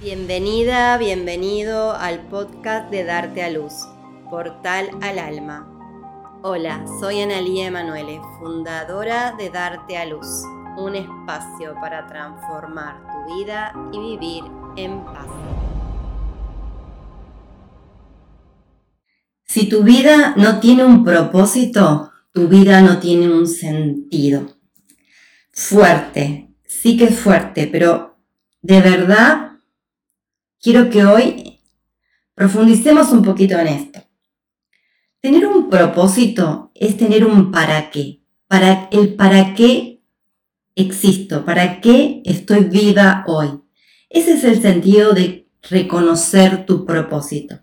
Bienvenida, bienvenido al podcast de Darte a Luz, Portal al Alma. Hola, soy Analía Emanuele, fundadora de Darte a Luz, un espacio para transformar tu vida y vivir en paz. Si tu vida no tiene un propósito, tu vida no tiene un sentido. Fuerte, sí que es fuerte, pero de verdad quiero que hoy profundicemos un poquito en esto. Tener un propósito es tener un para qué. Para el para qué existo, para qué estoy viva hoy. Ese es el sentido de reconocer tu propósito.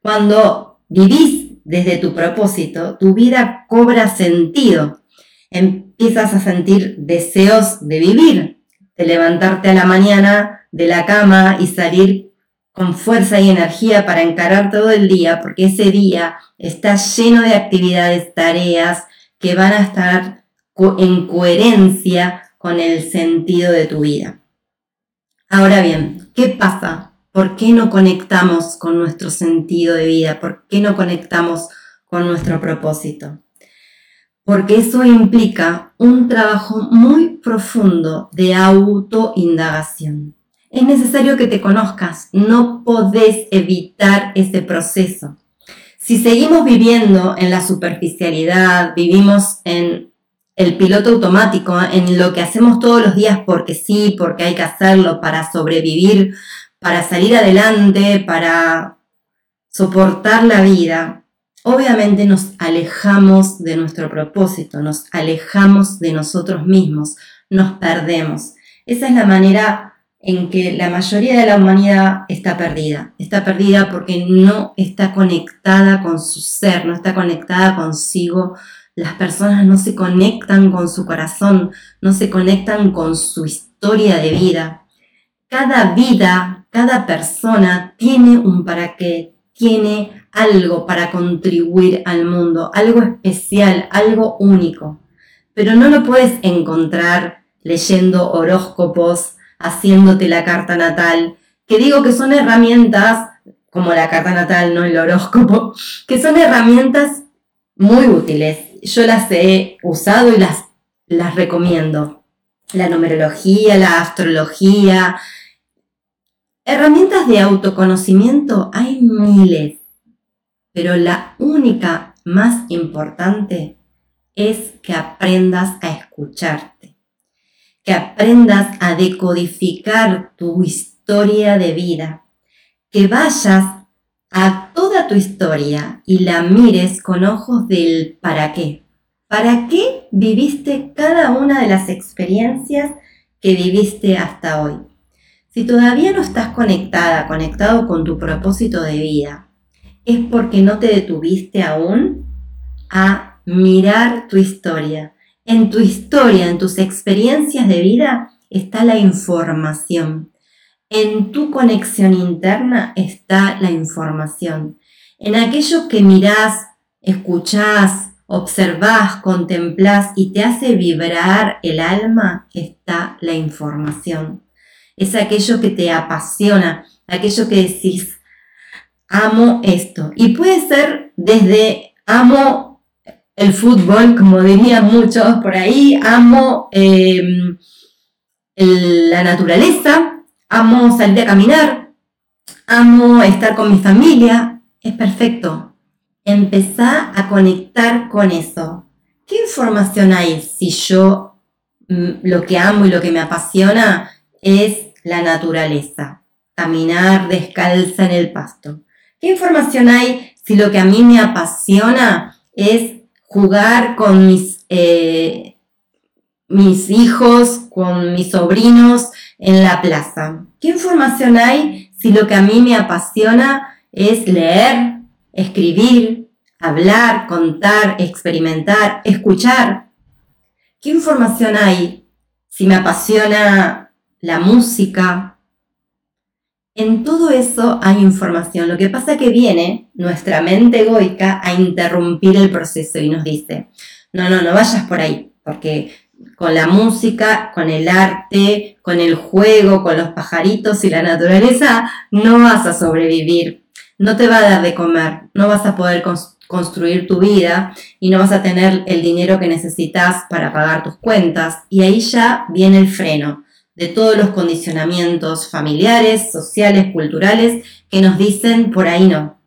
Cuando vivís desde tu propósito, tu vida cobra sentido. Empiezas a sentir deseos de vivir, de levantarte a la mañana de la cama y salir con fuerza y energía para encarar todo el día, porque ese día está lleno de actividades, tareas que van a estar en coherencia con el sentido de tu vida. Ahora bien, ¿qué pasa? ¿Por qué no conectamos con nuestro sentido de vida? ¿Por qué no conectamos con nuestro propósito? Porque eso implica un trabajo muy profundo de autoindagación es necesario que te conozcas, no podés evitar ese proceso. Si seguimos viviendo en la superficialidad, vivimos en el piloto automático, en lo que hacemos todos los días porque sí, porque hay que hacerlo para sobrevivir, para salir adelante, para soportar la vida, obviamente nos alejamos de nuestro propósito, nos alejamos de nosotros mismos, nos perdemos. Esa es la manera en que la mayoría de la humanidad está perdida. Está perdida porque no está conectada con su ser, no está conectada consigo. Las personas no se conectan con su corazón, no se conectan con su historia de vida. Cada vida, cada persona tiene un para qué, tiene algo para contribuir al mundo, algo especial, algo único. Pero no lo puedes encontrar leyendo horóscopos, haciéndote la carta natal, que digo que son herramientas, como la carta natal, no el horóscopo, que son herramientas muy útiles. Yo las he usado y las, las recomiendo. La numerología, la astrología. Herramientas de autoconocimiento hay miles, pero la única más importante es que aprendas a escucharte que aprendas a decodificar tu historia de vida, que vayas a toda tu historia y la mires con ojos del para qué. ¿Para qué viviste cada una de las experiencias que viviste hasta hoy? Si todavía no estás conectada, conectado con tu propósito de vida, es porque no te detuviste aún a mirar tu historia, en tu historia, en tus experiencias de vida, está la información. En tu conexión interna está la información. En aquello que mirás, escuchás, observás, contemplás y te hace vibrar el alma está la información. Es aquello que te apasiona, aquello que decís, amo esto. Y puede ser desde amo el fútbol, como dirían muchos por ahí, amo em, la naturaleza, amo salir a caminar, amo estar con mi familia, es perfecto. Empezá a conectar con eso. ¿Qué información hay si yo mm, lo que amo y lo que me apasiona es la naturaleza? Caminar descalza en el pasto. ¿Qué información hay si lo que a mí me apasiona es jugar con mis, eh, mis hijos, con mis sobrinos en la plaza. ¿Qué información hay si lo que a mí me apasiona es leer, escribir, hablar, contar, experimentar, escuchar? ¿Qué información hay si me apasiona la música, en todo eso hay información. Lo que pasa es que viene nuestra mente egoica a interrumpir el proceso y nos dice, no, no, no vayas por ahí, porque con la música, con el arte, con el juego, con los pajaritos y la naturaleza, no vas a sobrevivir. No te va a dar de comer, no vas a poder construir tu vida y no vas a tener el dinero que necesitas para pagar tus cuentas. Y ahí ya viene el freno de todos los condicionamientos familiares, sociales, culturales que nos dicen por ahí no.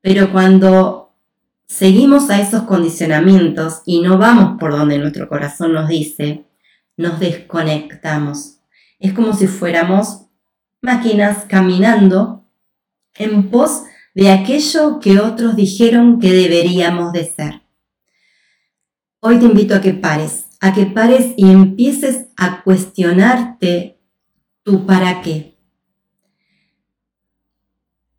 Pero cuando seguimos a esos condicionamientos y no vamos por donde nuestro corazón nos dice, nos desconectamos. Es como si fuéramos máquinas caminando en pos de aquello que otros dijeron que deberíamos de ser. Hoy te invito a que pares, a que pares y empieces a cuestionarte tu para qué.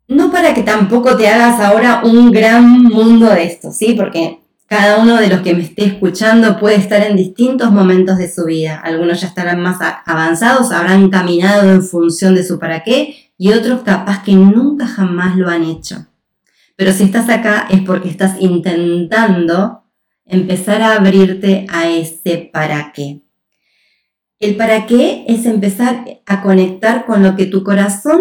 No para que tampoco te hagas ahora un gran mundo de esto, ¿sí? Porque cada uno de los que me esté escuchando puede estar en distintos momentos de su vida. Algunos ya estarán más avanzados, habrán caminado en función de su para qué y otros capaz que nunca jamás lo han hecho. Pero si estás acá es porque estás intentando empezar a abrirte a ese para qué. El para qué es empezar a conectar con lo que tu corazón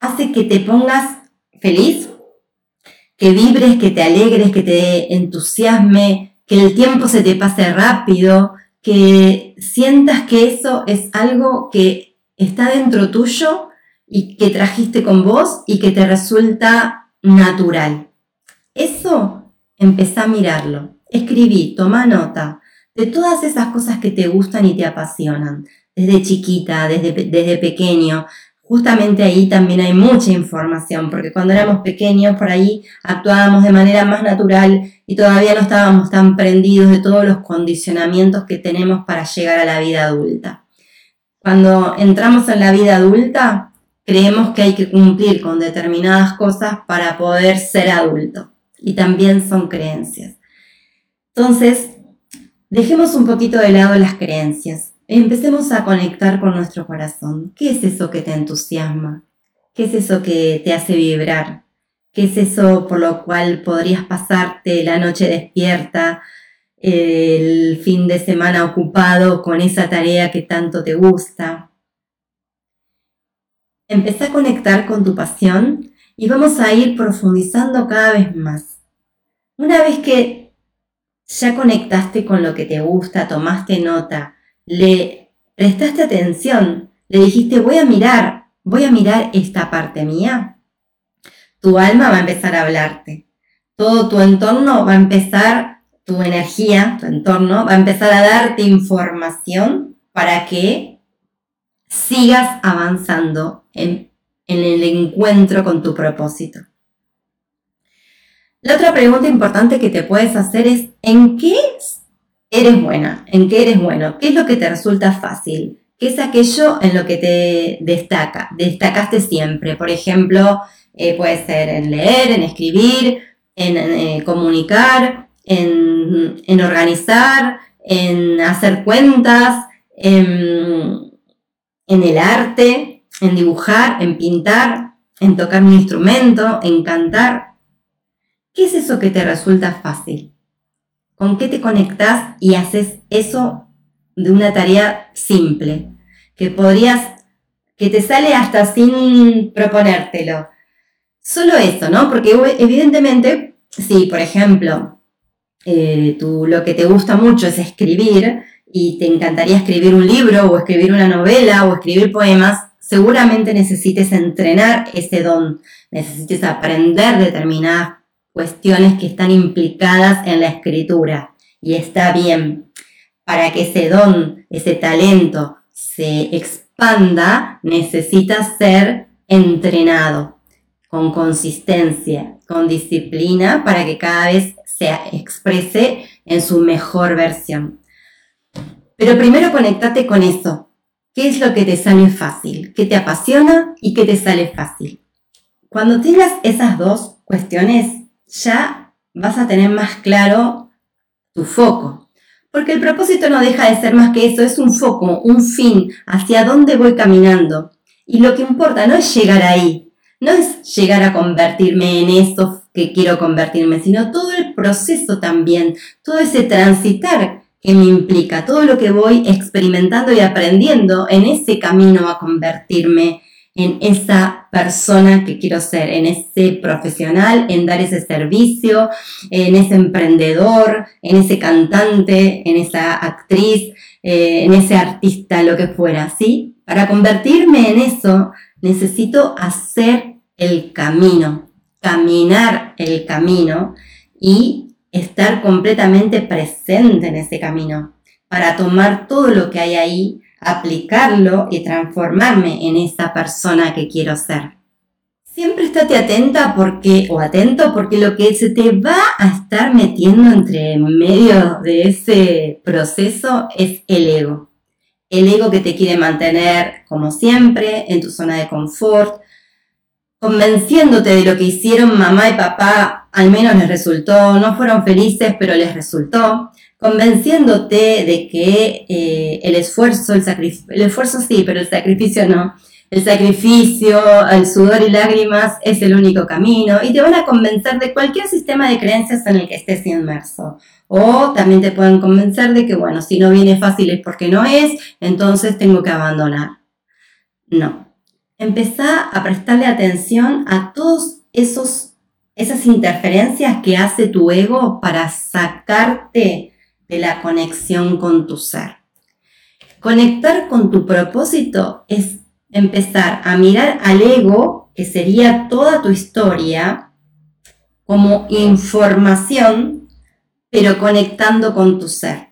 hace que te pongas feliz, que vibres, que te alegres, que te entusiasme, que el tiempo se te pase rápido, que sientas que eso es algo que está dentro tuyo y que trajiste con vos y que te resulta natural. Eso, empezá a mirarlo. Escribí, toma nota de todas esas cosas que te gustan y te apasionan, desde chiquita, desde, desde pequeño, justamente ahí también hay mucha información, porque cuando éramos pequeños por ahí actuábamos de manera más natural y todavía no estábamos tan prendidos de todos los condicionamientos que tenemos para llegar a la vida adulta. Cuando entramos en la vida adulta, creemos que hay que cumplir con determinadas cosas para poder ser adulto. Y también son creencias. Entonces, dejemos un poquito de lado las creencias empecemos a conectar con nuestro corazón. ¿Qué es eso que te entusiasma? ¿Qué es eso que te hace vibrar? ¿Qué es eso por lo cual podrías pasarte la noche despierta, el fin de semana ocupado con esa tarea que tanto te gusta? Empezá a conectar con tu pasión y vamos a ir profundizando cada vez más. Una vez que ya conectaste con lo que te gusta, tomaste nota, le prestaste atención, le dijiste, voy a mirar, voy a mirar esta parte mía, tu alma va a empezar a hablarte. Todo tu entorno va a empezar, tu energía, tu entorno, va a empezar a darte información para que sigas avanzando en, en el encuentro con tu propósito. La otra pregunta importante que te puedes hacer es, ¿en qué eres buena, en qué eres bueno, qué es lo que te resulta fácil, qué es aquello en lo que te destaca, destacaste siempre. Por ejemplo, eh, puede ser en leer, en escribir, en, eh, comunicar, en, organizar, en hacer cuentas, en, en el arte, en dibujar, en pintar, en tocar un instrumento, en cantar. ¿Qué es eso que te resulta fácil? ¿Con qué te conectas y haces eso de una tarea simple? Que podrías, que te sale hasta sin proponértelo. Solo eso, ¿no? Porque evidentemente, si por ejemplo, eh, tú lo que te gusta mucho es escribir y te encantaría escribir un libro o escribir una novela o escribir poemas, seguramente necesites entrenar ese don, necesites aprender determinadas cuestiones que están implicadas en la escritura. Y está bien, para que ese don, ese talento se expanda, necesita ser entrenado con consistencia, con disciplina, para que cada vez se exprese en su mejor versión. Pero primero conectate con eso. ¿Qué es lo que te sale fácil? ¿Qué te apasiona y qué te sale fácil? Cuando tengas esas dos cuestiones, ya vas a tener más claro tu foco. Porque el propósito no deja de ser más que eso, es un foco, un fin, hacia dónde voy caminando. Y lo que importa no es llegar ahí, no es llegar a convertirme en eso que quiero convertirme, sino todo el proceso también, todo ese transitar que me implica, todo lo que voy experimentando y aprendiendo en ese camino a convertirme en esa persona que quiero ser, en ese profesional, en dar ese servicio, en ese emprendedor, en ese cantante, en esa actriz, eh, en ese artista, lo que fuera, ¿sí? Para convertirme en eso, necesito hacer el camino, caminar el camino y estar completamente presente en ese camino para tomar todo lo que hay ahí aplicarlo y transformarme en esa persona que quiero ser. Siempre estate atenta porque, o atento porque lo que se te va a estar metiendo entre medio de ese proceso es el ego. El ego que te quiere mantener, como siempre, en tu zona de confort, convenciéndote de lo que hicieron mamá y papá, al menos les resultó, no fueron felices, pero les resultó, convenciéndote de que eh, el esfuerzo, el sacrificio, el esfuerzo sí, pero el sacrificio no, el sacrificio, el sudor y lágrimas es el único camino y te van a convencer de cualquier sistema de creencias en el que estés inmerso. O también te pueden convencer de que, bueno, si no viene fácil es porque no es, entonces tengo que abandonar. No. Empezá a prestarle atención a todos esos esas interferencias que hace tu ego para sacarte de la conexión con tu ser. Conectar con tu propósito es empezar a mirar al ego, que sería toda tu historia, como información, pero conectando con tu ser.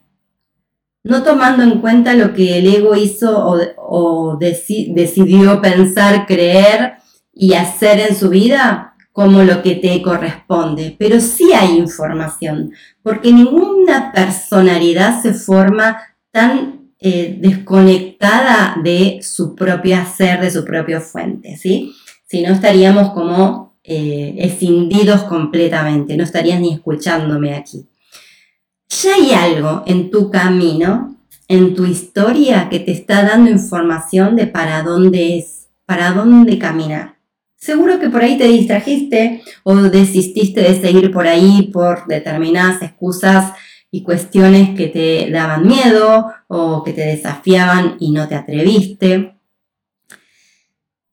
No tomando en cuenta lo que el ego hizo o, decidió pensar, creer y hacer en su vida, como lo que te corresponde, pero sí hay información, porque ninguna personalidad se forma tan eh, desconectada de su propio ser, de su propia fuente, ¿sí? Si no estaríamos como eh, escindidos completamente, no estarías ni escuchándome aquí. Ya hay algo en tu camino, en tu historia, que te está dando información de para dónde es, para dónde caminar. Seguro que por ahí te distrajiste o desististe de seguir por ahí por determinadas excusas y cuestiones que te daban miedo o que te desafiaban y no te atreviste.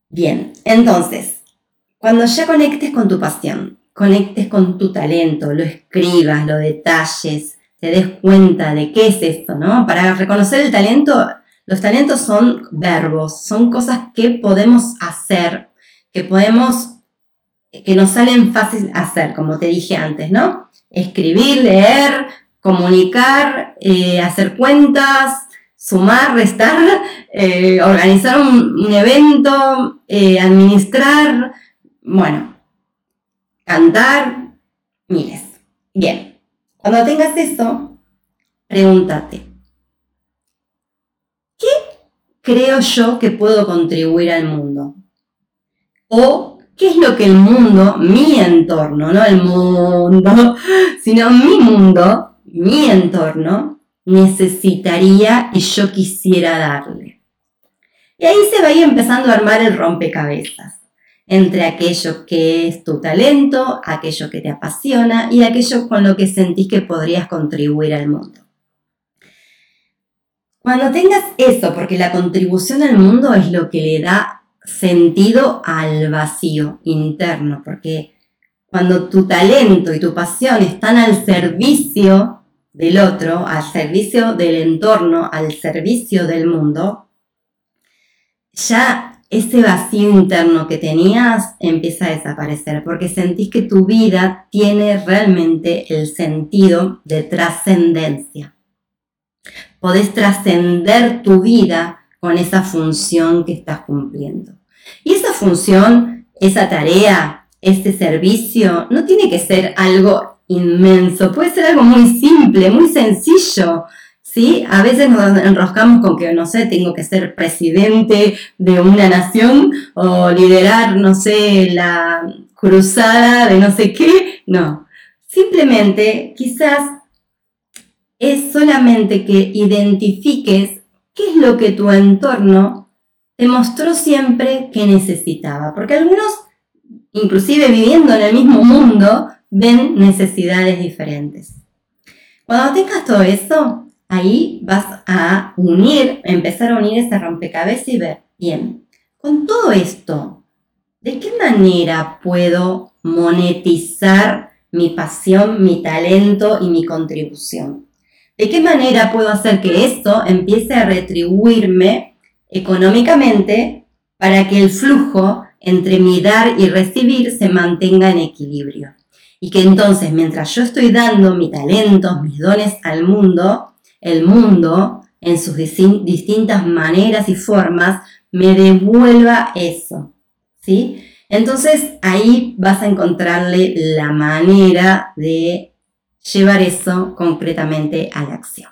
Bien, entonces, cuando ya conectes con tu pasión, conectes con tu talento, lo escribas, lo detalles, te des cuenta de qué es esto, ¿no? Para reconocer el talento, los talentos son verbos, son cosas que podemos hacer que podemos, que nos salen fácil hacer, como te dije antes, ¿no? Escribir, leer, comunicar, eh, hacer cuentas, sumar, restar, eh, organizar un, evento, eh, administrar, bueno, cantar, miles. Bien, cuando tengas eso, pregúntate, ¿qué creo yo que puedo contribuir al mundo? O qué es lo que el mundo, mi entorno, no el mundo, sino mi mundo, mi entorno, necesitaría y yo quisiera darle. Y ahí se va a ir empezando a armar el rompecabezas entre aquello que es tu talento, aquello que te apasiona y aquello con lo que sentís que podrías contribuir al mundo. Cuando tengas eso, porque la contribución al mundo es lo que le da sentido al vacío interno, porque cuando tu talento y tu pasión están al servicio del otro, al servicio del entorno, al servicio del mundo, ya ese vacío interno que tenías empieza a desaparecer, porque sentís que tu vida tiene realmente el sentido de trascendencia. Podés trascender tu vida con esa función que estás cumpliendo. Y esa función, esa tarea, ese servicio, no tiene que ser algo inmenso, puede ser algo muy simple, muy sencillo. ¿Sí? A veces nos enroscamos con que, no sé, tengo que ser presidente de una nación o liderar, no sé, la cruzada de no sé qué. No, simplemente quizás es solamente que identifiques qué es lo que tu entorno te mostró siempre que necesitaba, porque algunos, inclusive viviendo en el mismo mundo, ven necesidades diferentes. Cuando tengas todo eso, ahí vas a unir, empezar a unir ese rompecabezas y ver, bien, con todo esto, ¿de qué manera puedo monetizar mi pasión, mi talento y mi contribución? ¿De qué manera puedo hacer que esto empiece a retribuirme económicamente para que el flujo entre mi dar y recibir se mantenga en equilibrio? Y que entonces, mientras yo estoy dando mi talento, mis dones al mundo, el mundo, en sus distintas maneras y formas, me devuelva eso. ¿Sí? Entonces ahí vas a encontrarle la manera de llevar eso concretamente a la acción.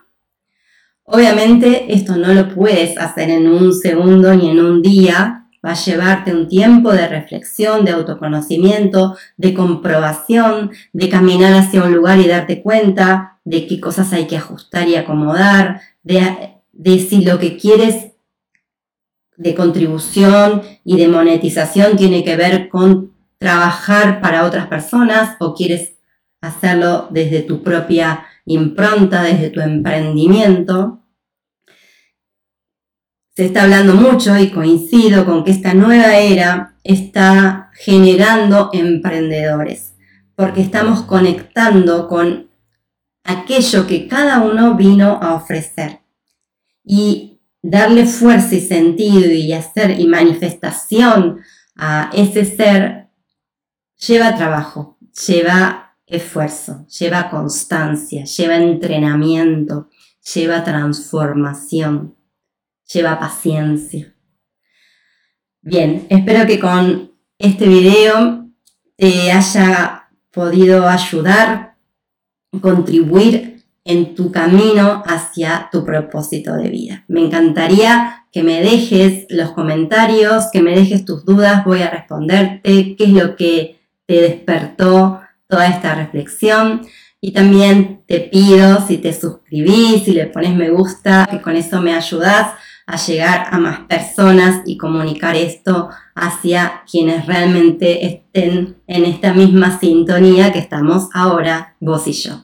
Obviamente esto no lo puedes hacer en un segundo ni en un día, va a llevarte un tiempo de reflexión, de autoconocimiento, de comprobación, de caminar hacia un lugar y darte cuenta de qué cosas hay que ajustar y acomodar, de, si lo que quieres de contribución y de monetización tiene que ver con trabajar para otras personas o quieres hacerlo desde tu propia impronta, desde tu emprendimiento. Se está hablando mucho y coincido con que esta nueva era está generando emprendedores, porque estamos conectando con aquello que cada uno vino a ofrecer. Y darle fuerza y sentido y hacer y manifestación a ese ser lleva trabajo, lleva esfuerzo, lleva constancia, lleva entrenamiento, lleva transformación, lleva paciencia. Bien, espero que con este video te haya podido ayudar, contribuir en tu camino hacia tu propósito de vida. Me encantaría que me dejes los comentarios, que me dejes tus dudas, voy a responderte qué es lo que te despertó toda esta reflexión. Y también te pido si te suscribís, si le pones me gusta, que con eso me ayudas a llegar a más personas y comunicar esto hacia quienes realmente estén en esta misma sintonía que estamos ahora vos y yo.